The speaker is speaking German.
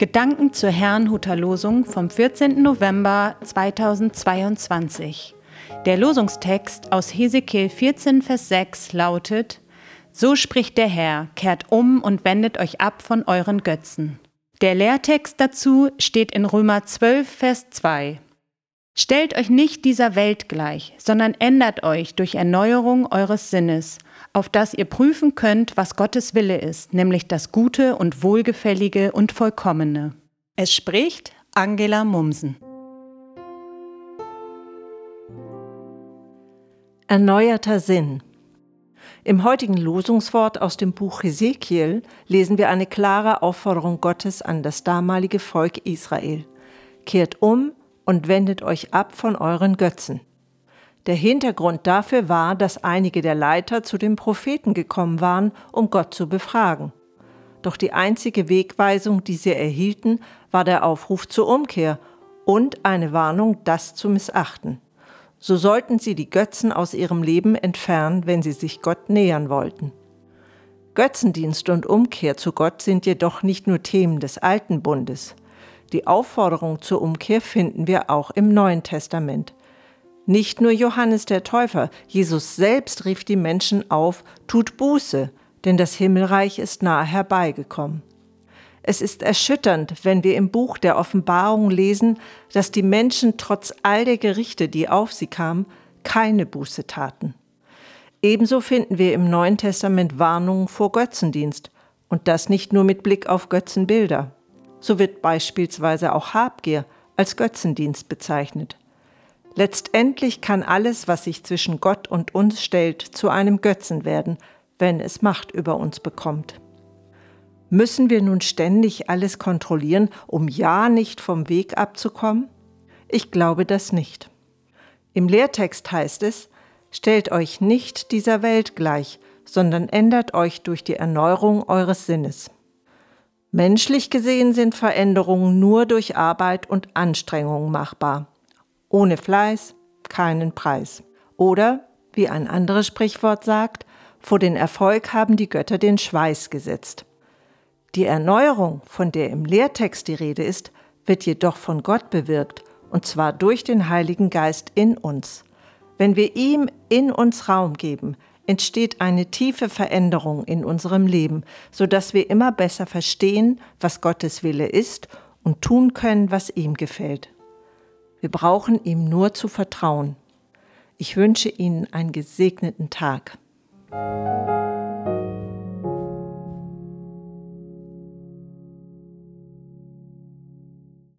Gedanken zur Herrnhuter Losung vom 14. November 2022. Der Losungstext aus Hesekiel 14, Vers 6 lautet: So spricht der Herr, kehrt um und wendet euch ab von euren Götzen. Der Lehrtext dazu steht in Römer 12, Vers 2. Stellt euch nicht dieser Welt gleich, sondern ändert euch durch Erneuerung eures Sinnes, auf das ihr prüfen könnt, was Gottes Wille ist, nämlich das Gute und Wohlgefällige und Vollkommene. Es spricht Angela Mumsen. Erneuerter Sinn. Im heutigen Losungswort aus dem Buch Hesekiel lesen wir eine klare Aufforderung Gottes an das damalige Volk Israel. Kehrt um und wendet euch ab von euren Götzen. Der Hintergrund dafür war, dass einige der Leiter zu den Propheten gekommen waren, um Gott zu befragen. Doch die einzige Wegweisung, die sie erhielten, war der Aufruf zur Umkehr und eine Warnung, das zu missachten. So sollten sie die Götzen aus ihrem Leben entfernen, wenn sie sich Gott nähern wollten. Götzendienst und Umkehr zu Gott sind jedoch nicht nur Themen des Alten Bundes. Die Aufforderung zur Umkehr finden wir auch im Neuen Testament. Nicht nur Johannes der Täufer, Jesus selbst rief die Menschen auf, tut Buße, denn das Himmelreich ist nahe herbeigekommen. Es ist erschütternd, wenn wir im Buch der Offenbarung lesen, dass die Menschen trotz all der Gerichte, die auf sie kamen, keine Buße taten. Ebenso finden wir im Neuen Testament Warnungen vor Götzendienst, und das nicht nur mit Blick auf Götzenbilder. So wird beispielsweise auch Habgier als Götzendienst bezeichnet. Letztendlich kann alles, was sich zwischen Gott und uns stellt, zu einem Götzen werden, wenn es Macht über uns bekommt. Müssen wir nun ständig alles kontrollieren, um ja nicht vom Weg abzukommen? Ich glaube das nicht. Im Lehrtext heißt es, stellt euch nicht dieser Welt gleich, sondern ändert euch durch die Erneuerung eures Sinnes. Menschlich gesehen sind Veränderungen nur durch Arbeit und Anstrengung machbar. Ohne Fleiß keinen Preis. Oder, wie ein anderes Sprichwort sagt, vor den Erfolg haben die Götter den Schweiß gesetzt. Die Erneuerung, von der im Lehrtext die Rede ist, wird jedoch von Gott bewirkt, und zwar durch den Heiligen Geist in uns. Wenn wir ihm in uns Raum geben, entsteht eine tiefe Veränderung in unserem Leben, so dass wir immer besser verstehen, was Gottes Wille ist und tun können, was ihm gefällt. Wir brauchen ihm nur zu vertrauen. Ich wünsche Ihnen einen gesegneten Tag.